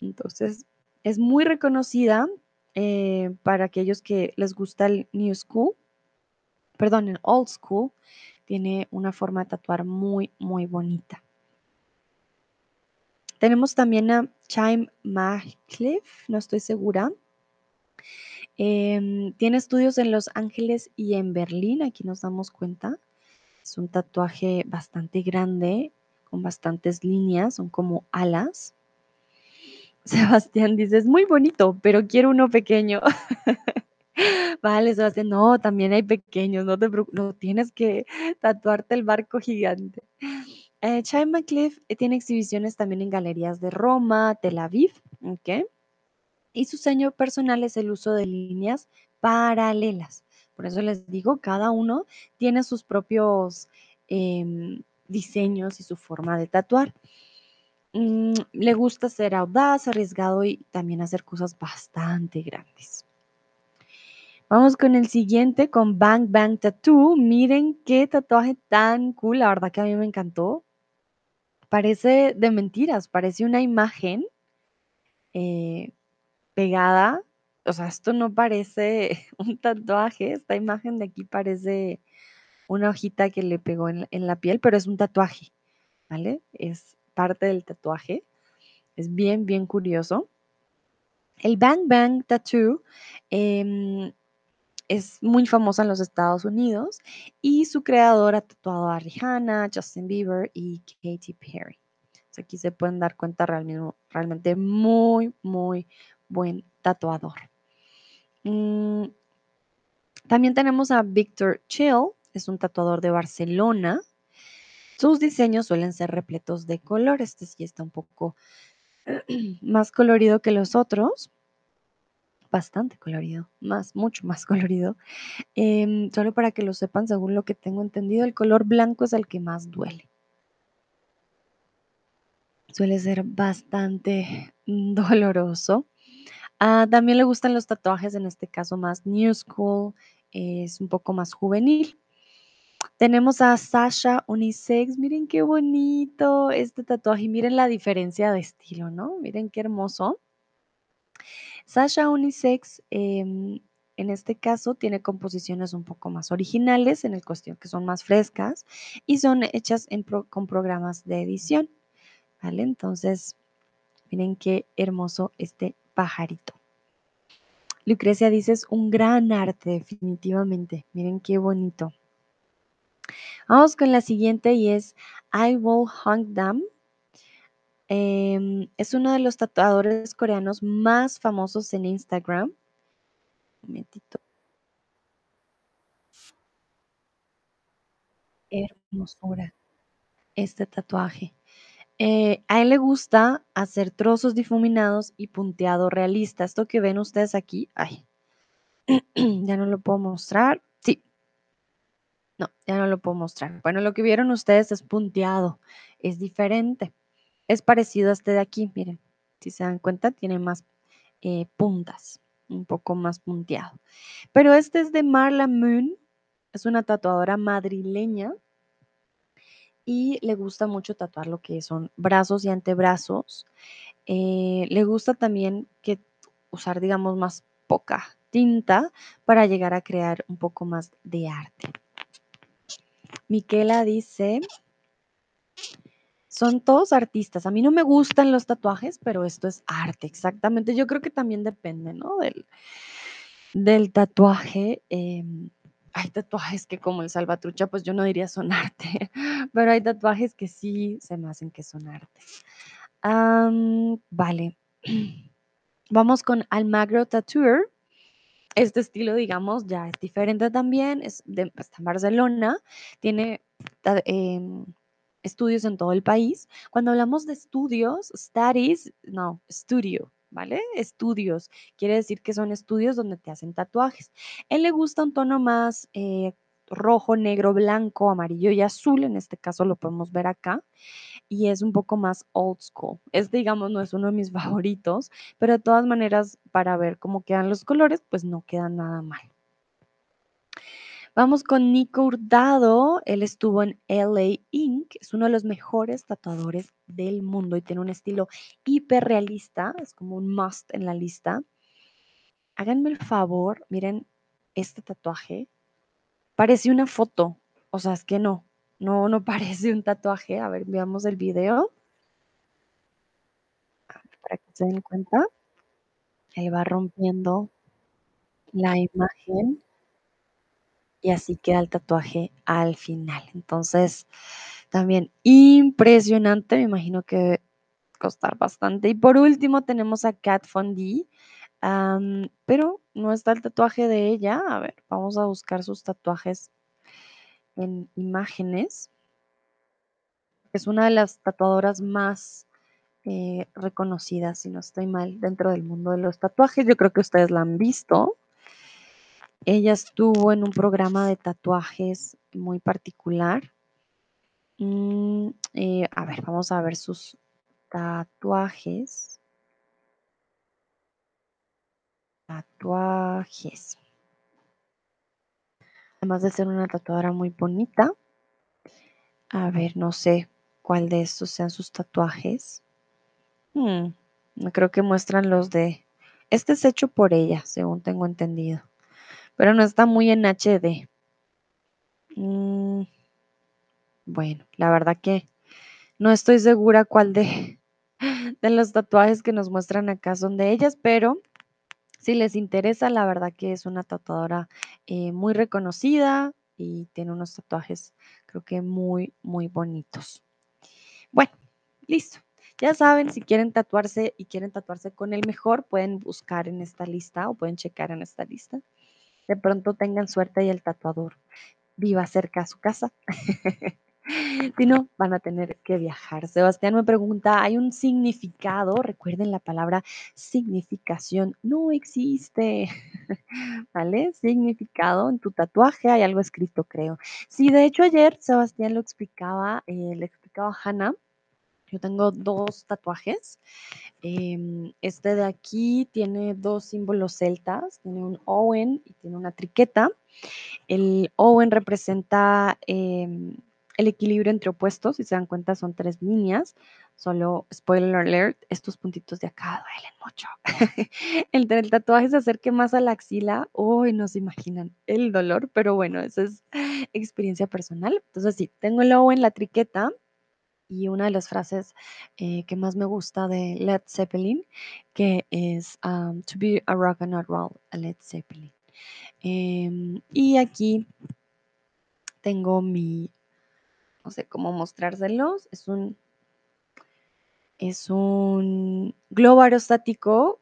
Entonces, es muy reconocida eh, para aquellos que les gusta el New School, perdón, el Old School. Tiene una forma de tatuar muy, muy bonita. Tenemos también a Chime Mahcliff, no estoy segura. Em, tiene estudios en Los Ángeles y en Berlín, aquí nos damos cuenta. Es un tatuaje bastante grande, con bastantes líneas, son como alas. Sebastián dice, es muy bonito, pero quiero uno pequeño. vale, Sebastián, no, también hay pequeños, no te no tienes que tatuarte el barco gigante. Eh, Chai McCliff eh, tiene exhibiciones también en galerías de Roma, Tel Aviv, ¿ok? Y su sello personal es el uso de líneas paralelas. Por eso les digo, cada uno tiene sus propios em, diseños y su forma de tatuar. Mm, le gusta ser audaz, arriesgado y también hacer cosas bastante grandes. Vamos con el siguiente, con Bang Bang Tattoo. Miren qué tatuaje tan cool, la verdad que a mí me encantó. Parece de mentiras, parece una imagen eh, pegada. O sea, esto no parece un tatuaje, esta imagen de aquí parece una hojita que le pegó en, la piel, pero es un tatuaje, ¿vale? Es parte del tatuaje. Es bien, bien curioso. El Bang Bang Tattoo em, es muy famosa en los Estados Unidos y su creador ha tatuado a Rihanna, Justin Bieber y Katy Perry. aquí se pueden dar cuenta realmente muy, muy buen tatuador. Mm, también tenemos a Victor Chill, es un tatuador de Barcelona. Sus diseños suelen ser repletos de color. Este sí está un poco más colorido que los otros. Bastante colorido, más, mucho más colorido. Em, solo para que lo sepan, según lo que tengo entendido, el color blanco es el que más duele. Suele ser bastante doloroso. Ah, también le gustan los tatuajes, en este caso más New School, es un poco más juvenil. Tenemos a Sasha Unisex, miren qué bonito este tatuaje miren la diferencia de estilo, ¿no? Miren qué hermoso. Sasha Unisex, em, en este caso, tiene composiciones un poco más originales, en el cuestión que son más frescas y son hechas con programas de edición, ¿vale? Entonces, miren qué hermoso este pajarito. Lucrecia dice, es un gran arte, definitivamente. Miren qué bonito. Vamos con la siguiente y es I Will Hang Them. Em, es uno de los tatuadores coreanos más famosos en Instagram. Un momentito. Hermosura. Este tatuaje. Eh, a él le gusta hacer trozos difuminados y punteado realista. Esto que ven ustedes aquí, ay, ya no lo puedo mostrar. Sí. No, ya no lo puedo mostrar. Bueno, lo que vieron ustedes es punteado, es diferente. Es parecido a este de aquí, miren. Si se dan cuenta, tiene más eh, puntas, un poco más punteado. Pero este es de Marla Moon, es una tatuadora madrileña y le gusta mucho tatuar lo que son brazos y antebrazos. Eh, le gusta también que usar, digamos, más poca tinta para llegar a crear un poco más de arte. Miquela dice, son todos artistas. A mí no me gustan los tatuajes, pero esto es arte, exactamente. Yo creo que también depende, ¿no? Del, del tatuaje. Em, hay tatuajes que como el salvatrucha, pues yo no diría son arte, pero hay tatuajes que sí se me hacen que son arte. Vale. Vamos con Almagro Tattooer. Este estilo, digamos, ya es diferente también, es de, está en Barcelona, tiene em, estudios en todo el país. Cuando hablamos de estudios, studies, no, studio, ¿vale? Estudios, quiere decir que son estudios donde te hacen tatuajes. Él le gusta un tono más eh, rojo, negro, blanco, amarillo y azul, en este caso lo podemos ver acá y es un poco más old school. Este, digamos, no es uno de mis favoritos, pero de todas maneras, para ver cómo quedan los colores, pues no quedan nada mal. Vamos con Nico Hurtado. Él estuvo en LA Inc. Es uno de los mejores tatuadores del mundo y tiene un estilo hiperrealista. Es como un must en la lista. Háganme el favor, miren este tatuaje. Parece una foto. O sea, es que no. No, no parece un tatuaje. A ver, veamos el video para que se den cuenta. Él va rompiendo la imagen y así queda el tatuaje al final. Entonces, también impresionante, me imagino que costar bastante. Y por último tenemos a Kat Von D, pero no está el tatuaje de ella. A ver, vamos a buscar sus tatuajes en imágenes. Es una de las tatuadoras más eh, reconocidas, si no estoy mal, dentro del mundo de los tatuajes. Yo creo que ustedes la han visto. Ella estuvo en un programa de tatuajes muy particular. Mm, eh, a ver, vamos a ver sus tatuajes. Tatuajes. Además de ser una tatuadora muy bonita. A ver, no sé cuál de estos sean sus tatuajes. Hmm, creo que muestran los de... Este es hecho por ella, según tengo entendido. Pero no está muy en HD. Mm, bueno, la verdad que no estoy segura cuál de, de los tatuajes que nos muestran acá son de ellas, pero si les interesa, la verdad que es una tatuadora eh, muy reconocida y tiene unos tatuajes creo que muy, muy bonitos. Bueno, listo. Ya saben, si quieren tatuarse y quieren tatuarse con el mejor, pueden buscar en esta lista o pueden checar en esta lista. De pronto tengan suerte y el tatuador viva cerca a su casa. Si no, van a tener que viajar. Sebastián me pregunta, ¿hay un significado? Recuerden la palabra significación. No existe. ¿Vale? Significado en tu tatuaje. Hay algo escrito, creo. Sí, de hecho ayer Sebastián lo explicaba, eh, le explicaba a Hannah. Yo tengo dos tatuajes. Em, este de aquí tiene dos símbolos celtas. Tiene un Owen y tiene una triqueta. El Owen representa... em, el equilibrio entre opuestos, si se dan cuenta son tres líneas, solo spoiler alert, estos puntitos de acá duelen mucho. Entre el tatuaje se acerque más a la axila, uy, no se imaginan el dolor, pero bueno, esa es experiencia personal. Entonces sí, tengo el O en la triqueta y una de las frases eh, que más me gusta de Led Zeppelin, que es um, to be a rock and not roll, a Led Zeppelin. Em, y aquí tengo mi no sé cómo mostrárselos. Es un, es un globo aerostático,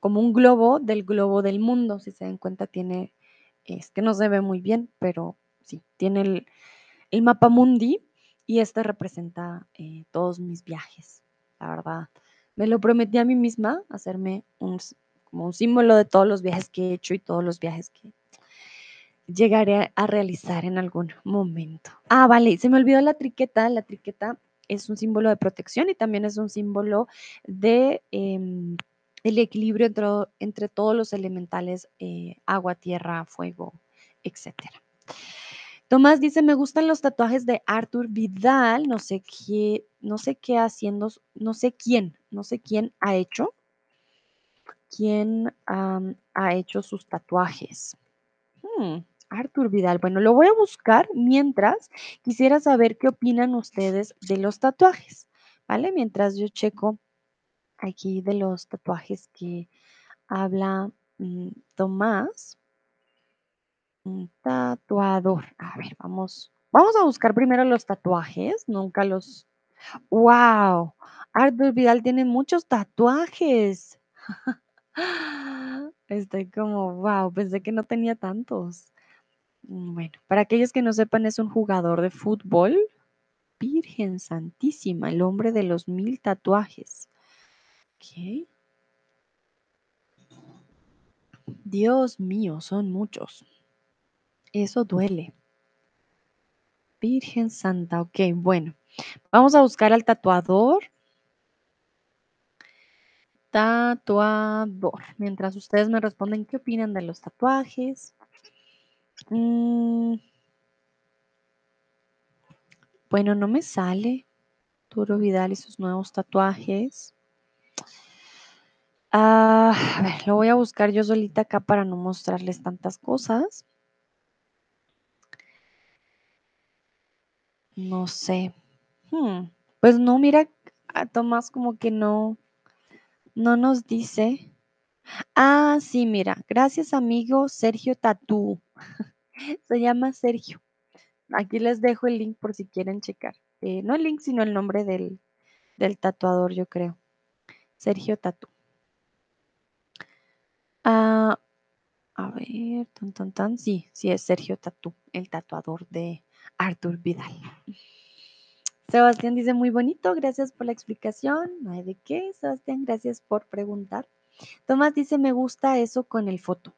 como un globo del globo del mundo. Si se dan cuenta, tiene, es que no se ve muy bien, pero sí, tiene el, el mapa mundi y este representa eh, todos mis viajes. La verdad, me lo prometí a mí misma, hacerme un, como un símbolo de todos los viajes que he hecho y todos los viajes que, llegaré a realizar en algún momento. Ah, vale, se me olvidó la triqueta. La triqueta es un símbolo de protección y también es un símbolo de em, el equilibrio entre, entre, todos los elementales, eh, agua, tierra, fuego, etcétera. Tomás dice, me gustan los tatuajes de Arthur Vidal, no sé qué, no sé qué haciendo, no sé quién, no sé quién ha hecho, quién ha hecho sus tatuajes. Hmm. Artur Vidal. Bueno, lo voy a buscar mientras quisiera saber qué opinan ustedes de los tatuajes, ¿vale? Mientras yo checo aquí de los tatuajes que habla mm, Tomás. Un tatuador. A ver, vamos. Vamos a buscar primero los tatuajes. Nunca los. ¡Wow! Arthur Vidal tiene muchos tatuajes. Estoy como, wow, pensé que no tenía tantos. Mm, bueno, para aquellos que no sepan, es un jugador de fútbol. Virgen Santísima, el hombre de los mil tatuajes. ¿Qué? Dios mío, son muchos. Eso duele. Virgen Santa, ok, bueno. Vamos a buscar al tatuador. Tatuador. Mientras ustedes me responden qué opinan de los tatuajes. Mm. Bueno, no me sale. Turo Vidal y sus nuevos tatuajes. Ah, a ver, lo voy a buscar yo solita acá para no mostrarles tantas cosas. No sé. Hmm, Pues no, mira, a Tomás como que no, no nos dice. Ah, sí, mira, gracias amigo Sergio Tatú. Se llama Sergio. Aquí les dejo el link por si quieren checar. Eh, no el link, sino el nombre del, del tatuador, yo creo. Sergio Tatú. Ah, a ver, tan, tan, tan. Sí, sí es Sergio Tatú, el tatuador de Arthur Vidal. Sebastián dice muy bonito, gracias por la explicación. No hay de qué, Sebastián, gracias por preguntar. Tomás dice me gusta eso con el foto.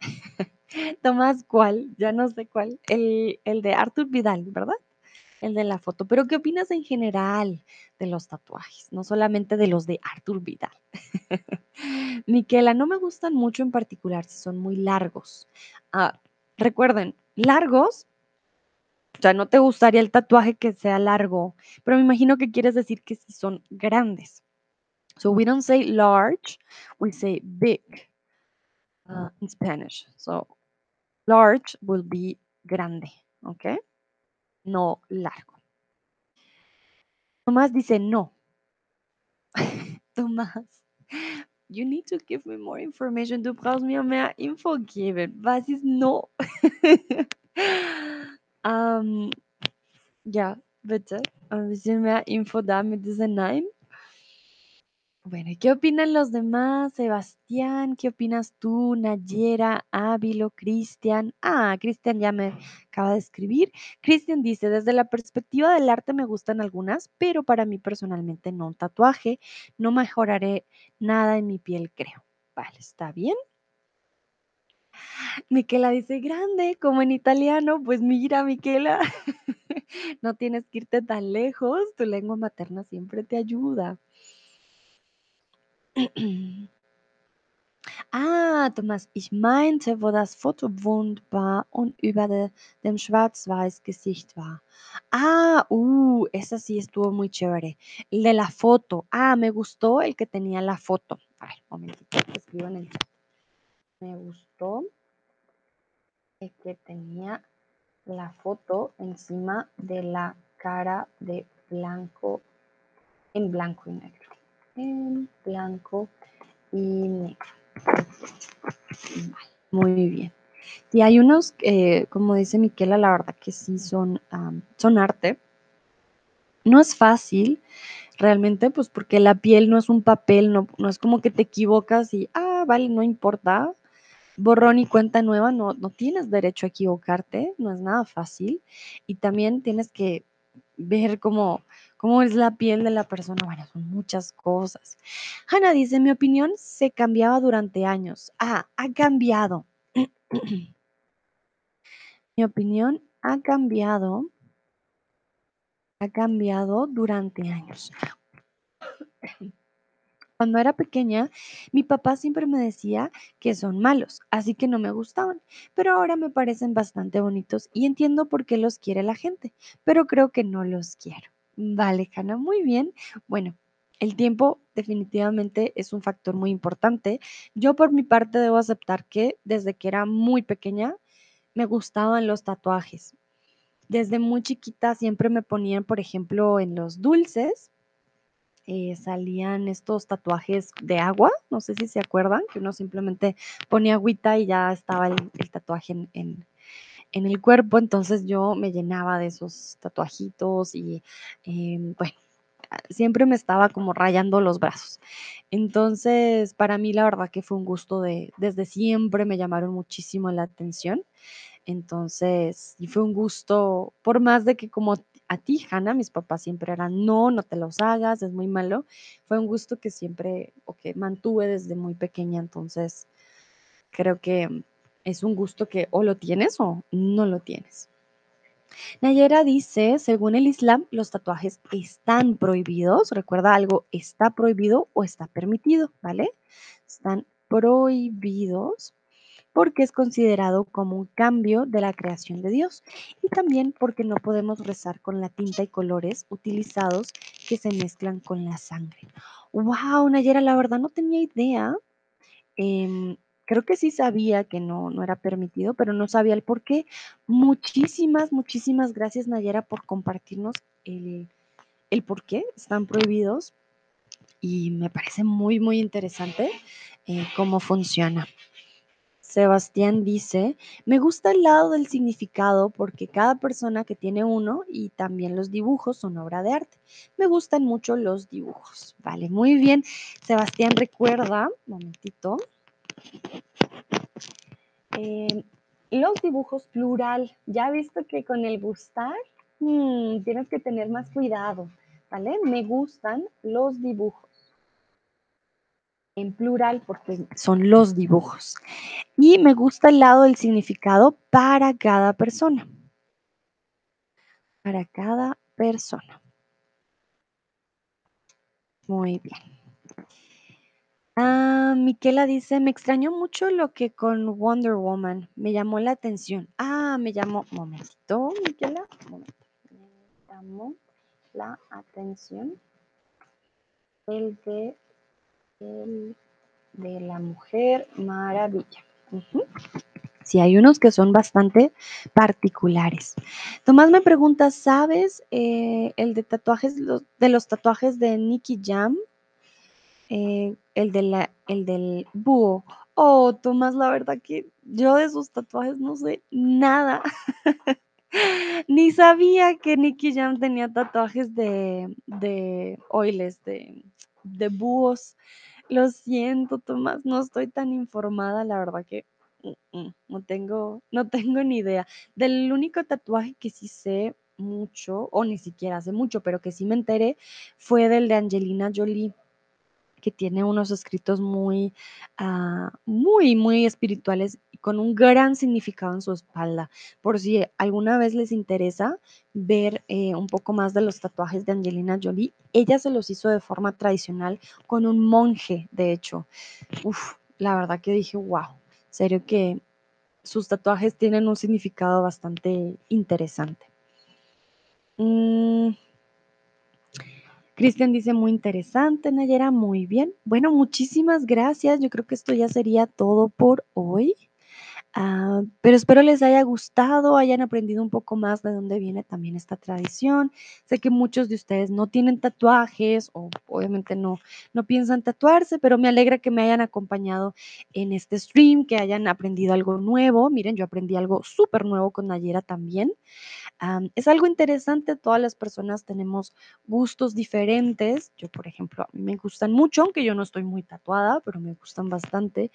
Tomás, ¿cuál? Ya no sé cuál. El, el de Arthur Vidal, ¿verdad? El de la foto. Pero ¿qué opinas en general de los tatuajes? No solamente de los de Arthur Vidal. Miquela, no me gustan mucho en particular si son muy largos. Ah, recuerden, largos, sea, no te gustaría el tatuaje que sea largo, pero me imagino que quieres decir que si son grandes. So we don't say large, we say big uh, in Spanish. So large will be grande, ¿ok? No largo. Tomás dice no. Tomás, you need to give me more information. Du brauchst mir mehr Info geben. Was ist no? um, ja, bitte. Ein bisschen mehr Info da mit diesem Nein. Bueno, ¿y qué opinan los demás? Sebastián, ¿qué opinas tú? Nayera, Ávilo, Cristian. Ah, Cristian ya me acaba de escribir. Cristian dice, desde la perspectiva del arte me gustan algunas, pero para mí personalmente no un tatuaje. No mejoraré nada en mi piel, creo. Vale, está bien. Miquela dice, grande, como en italiano. Pues mira, Miquela, no tienes que irte tan lejos. Tu lengua materna siempre te ayuda. Ah, Thomas, ich meinte, wo das Foto wund war und über de, dem schwarz-weiß Gesicht war. Ah, uh, esa sí estuvo muy chévere. El de la foto. Ah, me gustó el que tenía la foto. A ver, momentito, escribo en el chat. Me gustó que tenía la foto encima de la cara de blanco, en blanco y negro. En blanco y negro. Muy bien. Y hay unos, como dice Miquela, la verdad que sí son, son arte. No es fácil, realmente, pues porque la piel no es un papel, no, no es como que te equivocas y, ah, vale, no importa. Borrón y cuenta nueva, no, no tienes derecho a equivocarte, no es nada fácil. Y también tienes que ver cómo, cómo es la piel de la persona. Bueno, son muchas cosas. Hanna dice, mi opinión se cambiaba durante años. Ah, ha cambiado. Mi opinión ha cambiado, ha cambiado durante años. Cuando era pequeña, mi papá siempre me decía que son malos, así que no me gustaban, pero ahora me parecen bastante bonitos y entiendo por qué los quiere la gente, pero creo que no los quiero. Vale, Hanna, muy bien. Bueno, el tiempo definitivamente es un factor muy importante. Yo por mi parte debo aceptar que desde que era muy pequeña me gustaban los tatuajes. Desde muy chiquita siempre me ponían, por ejemplo, en los dulces, eh, salían estos tatuajes de agua, no sé si se acuerdan, que uno simplemente ponía agüita y ya estaba el, tatuaje en, en, en, el cuerpo, entonces yo me llenaba de esos tatuajitos y eh, bueno, siempre me estaba como rayando los brazos. Entonces, para mí la verdad que fue un gusto de, desde siempre me llamaron muchísimo la atención. Entonces, y fue un gusto, por más de que como a ti, Hannah, mis papás siempre eran, no, no te los hagas, es muy malo, fue un gusto que siempre, o que mantuve desde muy pequeña, entonces creo que es un gusto que o lo tienes o no lo tienes. Nayera dice, según el Islam, los tatuajes están prohibidos. Recuerda algo, está prohibido o está permitido, ¿vale? Están prohibidos porque es considerado como un cambio de la creación de Dios y también porque no podemos rezar con la tinta y colores utilizados que se mezclan con la sangre. ¡Wow, Nayera! La verdad no tenía idea. Eh, creo que sí sabía que no, no era permitido, pero no sabía el por qué. Muchísimas, muchísimas gracias, Nayera, por compartirnos el, el por qué están prohibidos y me parece muy, muy interesante eh, cómo funciona. Sebastián dice, me gusta el lado del significado porque cada persona que tiene uno y también los dibujos son obra de arte. Me gustan mucho los dibujos. Vale, muy bien. Sebastián, recuerda, momentito, eh, los dibujos plural. Ya visto que con el gustar mmm, tienes que tener más cuidado, ¿vale? Me gustan los dibujos en plural porque son los dibujos. Y me gusta el lado del significado para cada persona. Para cada persona. Muy bien. Ah, Miquela dice, me extrañó mucho lo que con Wonder Woman me llamó la atención. Ah, me llamó, momentito, Miquela, momento. Me llamó la atención el de de la Mujer Maravilla. Sí, hay unos que son bastante particulares. Tomás me pregunta, ¿sabes eh, el de tatuajes, los, de los tatuajes de Nicky Jam? Eh, el, de la, el del búho. Oh, Tomás, la verdad que yo de sus tatuajes no sé nada. Ni sabía que Nicky Jam tenía tatuajes de, de oiles, de, de búhos. Lo siento, Tomás, no estoy tan informada, la verdad que no tengo, no tengo ni idea. Del único tatuaje que sí sé mucho, o ni siquiera sé mucho, pero que sí me enteré, fue del de Angelina Jolie que tiene unos escritos muy, uh, muy, muy espirituales y con un gran significado en su espalda. Por si alguna vez les interesa ver eh, un poco más de los tatuajes de Angelina Jolie, ella se los hizo de forma tradicional con un monje, de hecho. La verdad que dije, wow, serio que sus tatuajes tienen un significado bastante interesante. Mm. Cristian dice muy interesante, Nayera, muy bien. Bueno, muchísimas gracias. Yo creo que esto ya sería todo por hoy. Uh, pero espero les haya gustado, hayan aprendido un poco más de dónde viene también esta tradición. Sé que muchos de ustedes no tienen tatuajes o obviamente no, no piensan tatuarse, pero me alegra que me hayan acompañado en este stream, que hayan aprendido algo nuevo. Miren, yo aprendí algo súper nuevo con Nayera también. Um, es algo interesante, todas las personas tenemos gustos diferentes. Yo, por ejemplo, a mí me gustan mucho, aunque yo no estoy muy tatuada, pero me gustan bastante.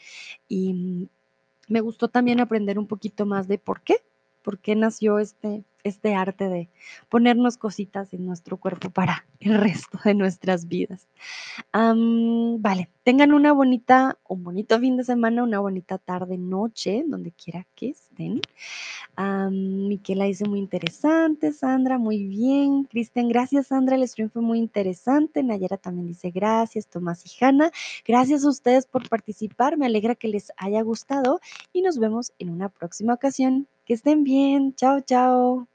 Y me gustó también aprender un poquito más de por qué, por qué nació este, este arte de ponernos cositas en nuestro cuerpo para el resto de nuestras vidas. Vale, tengan una bonita, un bonito fin de semana, una bonita tarde, noche, donde quiera que estén. Miquela dice muy interesante, Sandra, muy bien. Cristian, gracias, Sandra, el stream fue muy interesante. Nayera también dice gracias, Tomás y Hanna. Gracias a ustedes por participar, me alegra que les haya gustado y nos vemos en una próxima ocasión. Que estén bien, chao, chao.